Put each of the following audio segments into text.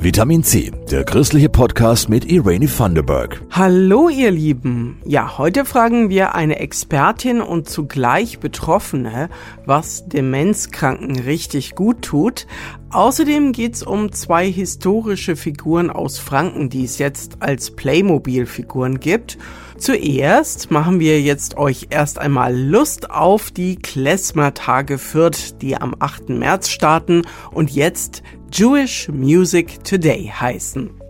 Vitamin C, der christliche Podcast mit Irene Thunderberg. Hallo ihr Lieben. Ja, heute fragen wir eine Expertin und zugleich Betroffene, was Demenzkranken richtig gut tut. Außerdem geht's um zwei historische Figuren aus Franken, die es jetzt als Playmobil-Figuren gibt. Zuerst machen wir jetzt euch erst einmal Lust auf die Klezmer-Tage Fürth, die am 8. März starten und jetzt Jewish Music Today heißen.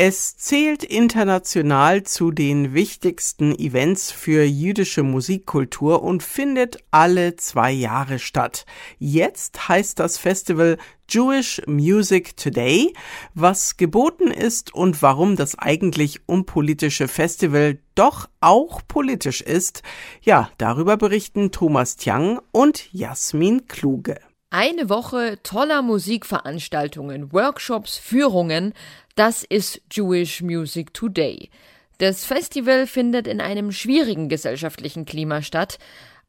Es zählt international zu den wichtigsten Events für jüdische Musikkultur und findet alle zwei Jahre statt. Jetzt heißt das Festival Jewish Music Today, was geboten ist und warum das eigentlich unpolitische Festival doch auch politisch ist. Ja, darüber berichten Thomas Tiang und Jasmin Kluge. Eine Woche toller Musikveranstaltungen, Workshops, Führungen, das ist Jewish Music Today. Das Festival findet in einem schwierigen gesellschaftlichen Klima statt.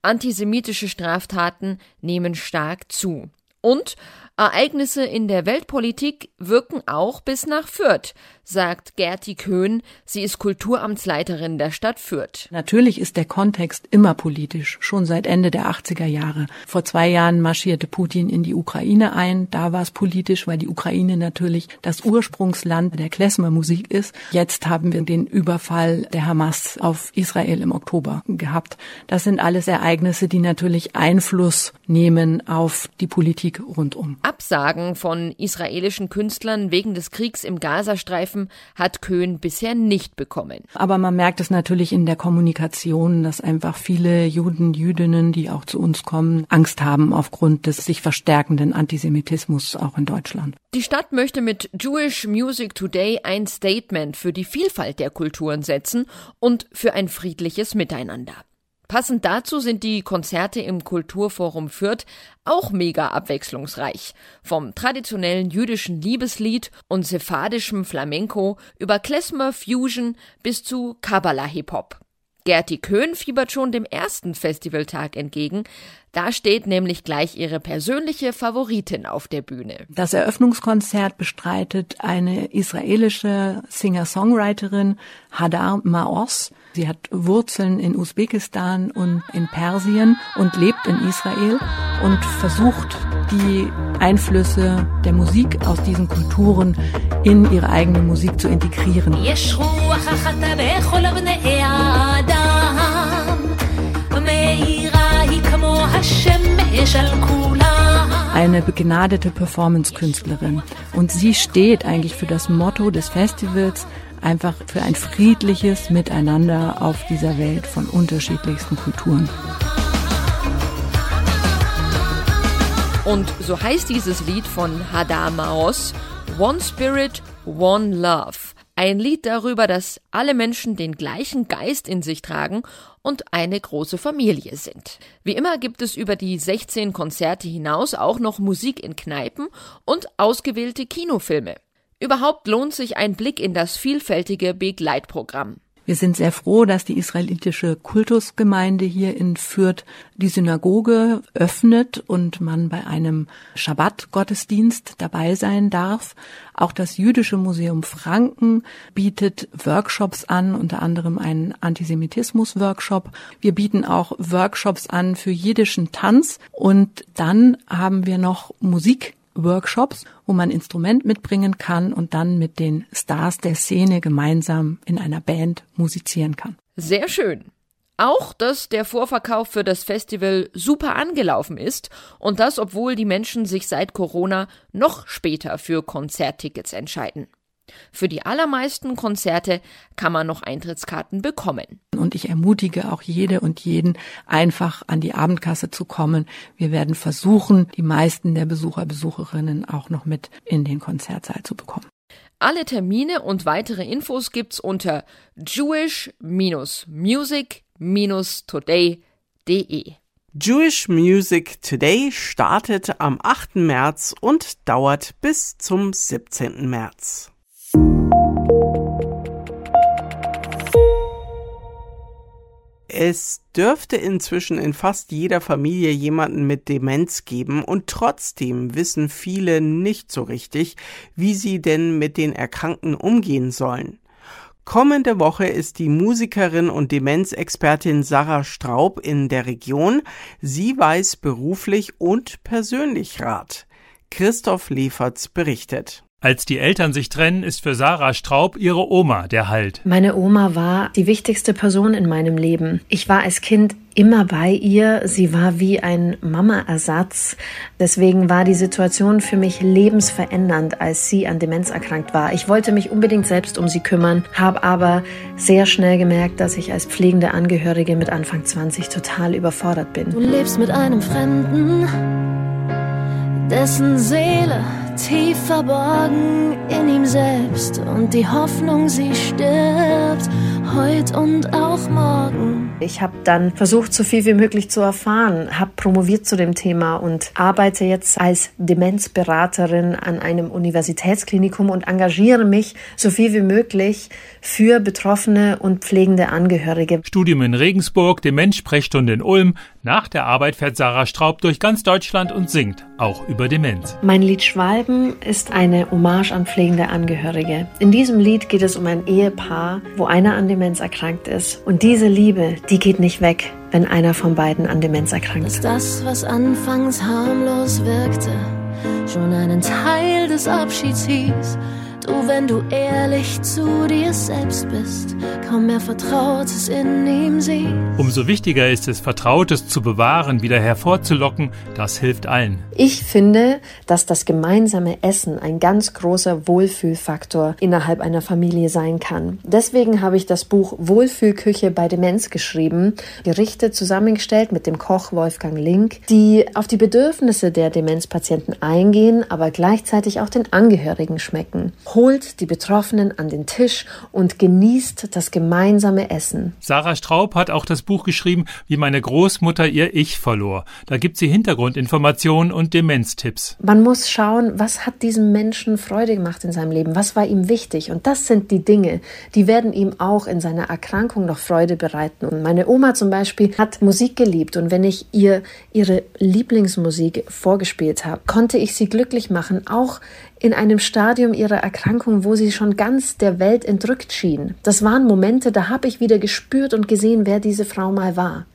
Antisemitische Straftaten nehmen stark zu. Und Ereignisse in der Weltpolitik wirken auch bis nach Fürth, sagt Gerti Köhn. Sie ist Kulturamtsleiterin der Stadt Fürth. Natürlich ist der Kontext immer politisch, schon seit Ende der 80er Jahre. Vor zwei Jahren marschierte Putin in die Ukraine ein. Da war es politisch, weil die Ukraine natürlich das Ursprungsland der Klezmer-Musik ist. Jetzt haben wir den Überfall der Hamas auf Israel im Oktober gehabt. Das sind alles Ereignisse, die natürlich Einfluss nehmen auf die Politik rundum. Absagen von israelischen Künstlern wegen des Kriegs im Gazastreifen hat Köhn bisher nicht bekommen. Aber man merkt es natürlich in der Kommunikation, dass einfach viele Juden, Jüdinnen, die auch zu uns kommen, Angst haben aufgrund des sich verstärkenden Antisemitismus auch in Deutschland. Die Stadt möchte mit Jewish Music Today ein Statement für die Vielfalt der Kulturen setzen und für ein friedliches Miteinander. Passend dazu sind die Konzerte im Kulturforum Fürth auch mega abwechslungsreich. Vom traditionellen jüdischen Liebeslied und sephadischem Flamenco über Klezmer Fusion bis zu Kabbalah Hip-Hop. Gerti Köhn fiebert schon dem ersten Festivaltag entgegen. Da steht nämlich gleich ihre persönliche Favoritin auf der Bühne. Das Eröffnungskonzert bestreitet eine israelische Singer-Songwriterin Hadar Maos. Sie hat Wurzeln in Usbekistan und in Persien und lebt in Israel und versucht, die Einflüsse der Musik aus diesen Kulturen in ihre eigene Musik zu integrieren. Eine begnadete Performance-Künstlerin. Und sie steht eigentlich für das Motto des Festivals, einfach für ein friedliches Miteinander auf dieser Welt von unterschiedlichsten Kulturen. Und so heißt dieses Lied von Hadar Maos One Spirit, One Love. Ein Lied darüber, dass alle Menschen den gleichen Geist in sich tragen und eine große Familie sind. Wie immer gibt es über die 16 Konzerte hinaus auch noch Musik in Kneipen und ausgewählte Kinofilme. Überhaupt lohnt sich ein Blick in das vielfältige Begleitprogramm. Wir sind sehr froh, dass die israelitische Kultusgemeinde hier in Fürth die Synagoge öffnet und man bei einem Schabbat-Gottesdienst dabei sein darf. Auch das Jüdische Museum Franken bietet Workshops an, unter anderem einen Antisemitismus-Workshop. Wir bieten auch Workshops an für jiddischen Tanz und dann haben wir noch Musik Workshops, wo man Instrument mitbringen kann und dann mit den Stars der Szene gemeinsam in einer Band musizieren kann. Sehr schön. Auch, dass der Vorverkauf für das Festival super angelaufen ist und das, obwohl die Menschen sich seit Corona noch später für Konzerttickets entscheiden. Für die allermeisten Konzerte kann man noch Eintrittskarten bekommen. Und ich ermutige auch jede und jeden, einfach an die Abendkasse zu kommen. Wir werden versuchen, die meisten der Besucher, Besucherinnen auch noch mit in den Konzertsaal zu bekommen. Alle Termine und weitere Infos gibt's unter jewish-music-today.de. Jewish Music Today startet am 8. März und dauert bis zum 17. März. Es dürfte inzwischen in fast jeder Familie jemanden mit Demenz geben und trotzdem wissen viele nicht so richtig, wie sie denn mit den Erkrankten umgehen sollen. Kommende Woche ist die Musikerin und Demenzexpertin Sarah Straub in der Region. Sie weiß beruflich und persönlich Rat. Christoph Leferz berichtet. Als die Eltern sich trennen, ist für Sarah Straub ihre Oma der Halt. Meine Oma war die wichtigste Person in meinem Leben. Ich war als Kind immer bei ihr. Sie war wie ein Mama-Ersatz. Deswegen war die Situation für mich lebensverändernd, als sie an Demenz erkrankt war. Ich wollte mich unbedingt selbst um sie kümmern, habe aber sehr schnell gemerkt, dass ich als pflegende Angehörige mit Anfang 20 total überfordert bin. Du lebst mit einem Fremden, dessen Seele tief verborgen in ihm selbst und die Hoffnung, sie stirbt, heut und auch morgen. Ich habe dann versucht, so viel wie möglich zu erfahren, habe promoviert zu dem Thema und arbeite jetzt als Demenzberaterin an einem Universitätsklinikum und engagiere mich so viel wie möglich für Betroffene und pflegende Angehörige. Studium in Regensburg, Demenzsprechstunde in Ulm. Nach der Arbeit fährt Sarah Straub durch ganz Deutschland und singt, auch über Demenz. Mein Lied Schwalben ist eine Hommage an pflegende Angehörige. In diesem Lied geht es um ein Ehepaar, wo einer an Demenz erkrankt ist. Und diese Liebe, die geht nicht weg, wenn einer von beiden an Demenz erkrankt ist. Das, was anfangs harmlos wirkte, schon einen Teil des Abschieds hieß Du, wenn du ehrlich zu dir selbst bist, kaum mehr Vertrautes in ihm siehst. Umso wichtiger ist es, Vertrautes zu bewahren, wieder hervorzulocken. Das hilft allen. Ich finde, dass das gemeinsame Essen ein ganz großer Wohlfühlfaktor innerhalb einer Familie sein kann. Deswegen habe ich das Buch Wohlfühlküche bei Demenz geschrieben, Gerichte zusammengestellt mit dem Koch Wolfgang Link, die auf die Bedürfnisse der Demenzpatienten eingehen, aber gleichzeitig auch den Angehörigen schmecken holt die Betroffenen an den Tisch und genießt das gemeinsame Essen. Sarah Straub hat auch das Buch geschrieben, wie meine Großmutter ihr Ich verlor. Da gibt sie Hintergrundinformationen und Demenztipps. Man muss schauen, was hat diesem Menschen Freude gemacht in seinem Leben, was war ihm wichtig. Und das sind die Dinge, die werden ihm auch in seiner Erkrankung noch Freude bereiten. Und meine Oma zum Beispiel hat Musik geliebt und wenn ich ihr ihre Lieblingsmusik vorgespielt habe, konnte ich sie glücklich machen, auch in einem Stadium ihrer Erkrankung, wo sie schon ganz der Welt entrückt schien. Das waren Momente, da habe ich wieder gespürt und gesehen, wer diese Frau mal war.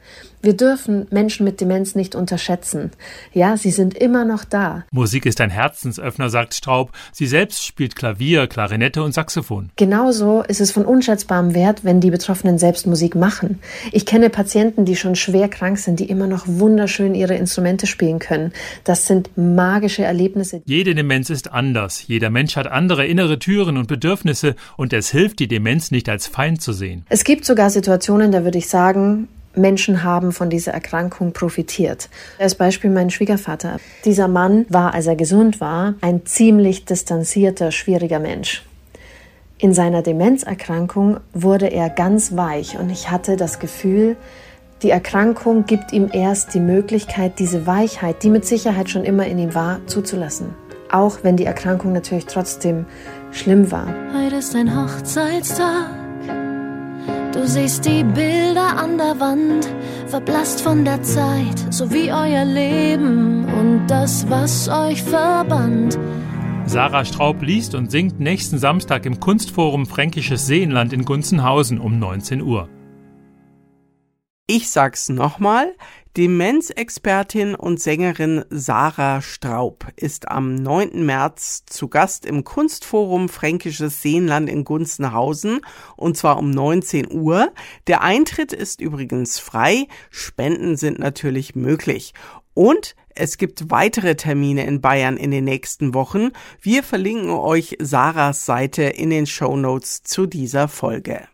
Wir dürfen Menschen mit Demenz nicht unterschätzen. Ja, sie sind immer noch da. Musik ist ein Herzensöffner, sagt Straub. Sie selbst spielt Klavier, Klarinette und Saxophon. Genauso ist es von unschätzbarem Wert, wenn die Betroffenen selbst Musik machen. Ich kenne Patienten, die schon schwer krank sind, die immer noch wunderschön ihre Instrumente spielen können. Das sind magische Erlebnisse. Jede Demenz ist anders. Jeder Mensch hat andere innere Türen und Bedürfnisse und es hilft, die Demenz nicht als Feind zu sehen. Es gibt sogar Situationen, da würde ich sagen, Menschen haben von dieser Erkrankung profitiert. Als Beispiel mein Schwiegervater. Dieser Mann war, als er gesund war, ein ziemlich distanzierter, schwieriger Mensch. In seiner Demenzerkrankung wurde er ganz weich und ich hatte das Gefühl, die Erkrankung gibt ihm erst die Möglichkeit, diese Weichheit, die mit Sicherheit schon immer in ihm war, zuzulassen. Auch wenn die Erkrankung natürlich trotzdem schlimm war. Heute ist ein Hochzeitstag Du siehst die Bilder an der Wand, verblasst von der Zeit, so wie euer Leben und das, was euch verband. Sarah Straub liest und singt nächsten Samstag im Kunstforum Fränkisches Seenland in Gunzenhausen um 19 Uhr. Ich sag's nochmal, Demenzexpertin und Sängerin Sarah Straub ist am 9. März zu Gast im Kunstforum Fränkisches Seenland in Gunzenhausen und zwar um 19 Uhr. Der Eintritt ist übrigens frei, Spenden sind natürlich möglich. Und es gibt weitere Termine in Bayern in den nächsten Wochen. Wir verlinken euch Sarahs Seite in den Show Notes zu dieser Folge.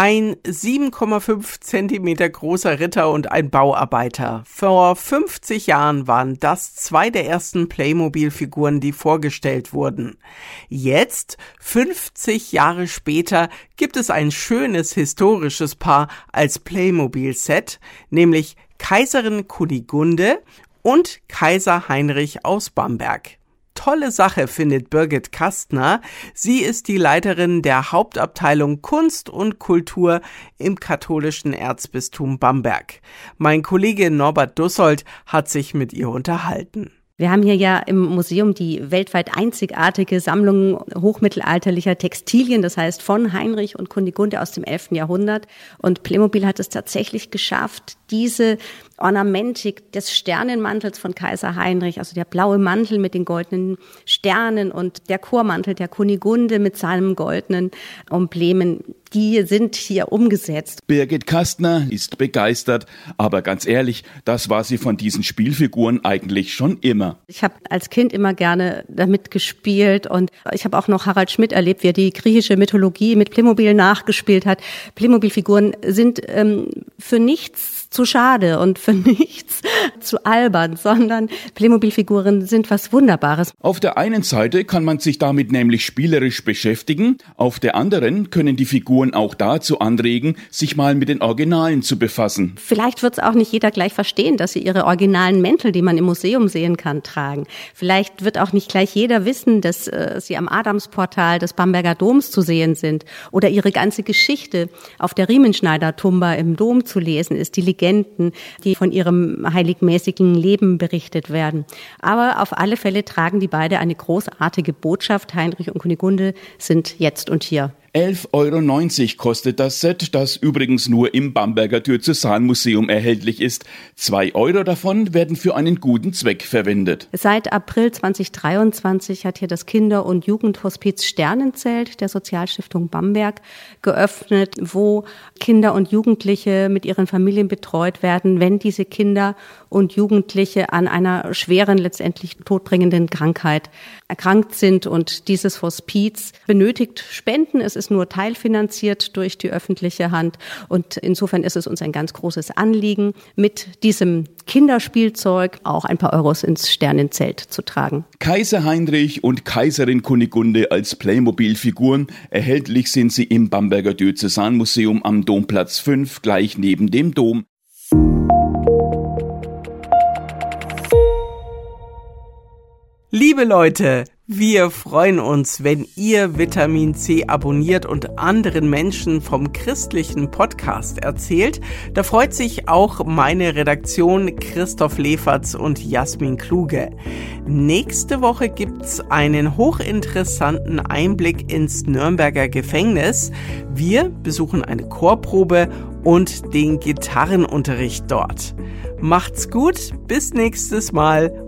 Ein 7,5 Zentimeter großer Ritter und ein Bauarbeiter. Vor 50 Jahren waren das zwei der ersten Playmobil-Figuren, die vorgestellt wurden. Jetzt, 50 Jahre später, gibt es ein schönes historisches Paar als Playmobil-Set, nämlich Kaiserin Kunigunde und Kaiser Heinrich aus Bamberg. Tolle Sache, findet Birgit Kastner. Sie ist die Leiterin der Hauptabteilung Kunst und Kultur im katholischen Erzbistum Bamberg. Mein Kollege Norbert Dussold hat sich mit ihr unterhalten. Wir haben hier ja im Museum die weltweit einzigartige Sammlung hochmittelalterlicher Textilien, das heißt von Heinrich und Kunigunde aus dem 11. Jahrhundert. Und Playmobil hat es tatsächlich geschafft, diese Ornamentik des Sternenmantels von Kaiser Heinrich, also der blaue Mantel mit den goldenen Sternen und der Chormantel der Kunigunde mit seinem goldenen Emblemen, die sind hier umgesetzt. Birgit Kastner ist begeistert, aber ganz ehrlich, das war sie von diesen Spielfiguren eigentlich schon immer. Ich habe als Kind immer gerne damit gespielt und ich habe auch noch Harald Schmidt erlebt, wie er die griechische Mythologie mit Playmobil nachgespielt hat. Playmobil-Figuren sind ähm, für nichts zu schade und für nichts zu albern, sondern Playmobil-Figuren sind was Wunderbares. Auf der einen Seite kann man sich damit nämlich spielerisch beschäftigen, auf der anderen können die Figuren auch dazu anregen, sich mal mit den Originalen zu befassen. Vielleicht wird es auch nicht jeder gleich verstehen, dass sie ihre originalen Mäntel, die man im Museum sehen kann, tragen. Vielleicht wird auch nicht gleich jeder wissen, dass äh, sie am Adamsportal des Bamberger Doms zu sehen sind oder ihre ganze Geschichte auf der Riemenschneider-Tumba im Dom zu lesen ist. Die Legenden, die von ihrem heiligmäßigen Leben berichtet werden. Aber auf alle Fälle tragen die beide eine großartige Botschaft. Heinrich und Kunigunde sind jetzt und hier. 11,90 Euro kostet das Set, das übrigens nur im Bamberger Diözesanmuseum erhältlich ist. Zwei Euro davon werden für einen guten Zweck verwendet. Seit April 2023 hat hier das Kinder- und Jugendhospiz Sternenzelt der Sozialstiftung Bamberg geöffnet, wo Kinder und Jugendliche mit ihren Familien betreut werden, wenn diese Kinder und Jugendliche an einer schweren, letztendlich todbringenden Krankheit erkrankt sind. Und dieses Hospiz benötigt Spenden. Es ist nur teilfinanziert durch die öffentliche Hand. Und insofern ist es uns ein ganz großes Anliegen, mit diesem Kinderspielzeug auch ein paar Euros ins Sternenzelt zu tragen. Kaiser Heinrich und Kaiserin Kunigunde als Playmobil-Figuren. Erhältlich sind sie im Bamberger Diözesanmuseum am Domplatz 5, gleich neben dem Dom. Liebe Leute, wir freuen uns, wenn ihr Vitamin C abonniert und anderen Menschen vom christlichen Podcast erzählt. Da freut sich auch meine Redaktion Christoph Leferz und Jasmin Kluge. Nächste Woche gibt's einen hochinteressanten Einblick ins Nürnberger Gefängnis. Wir besuchen eine Chorprobe und den Gitarrenunterricht dort. Macht's gut, bis nächstes Mal,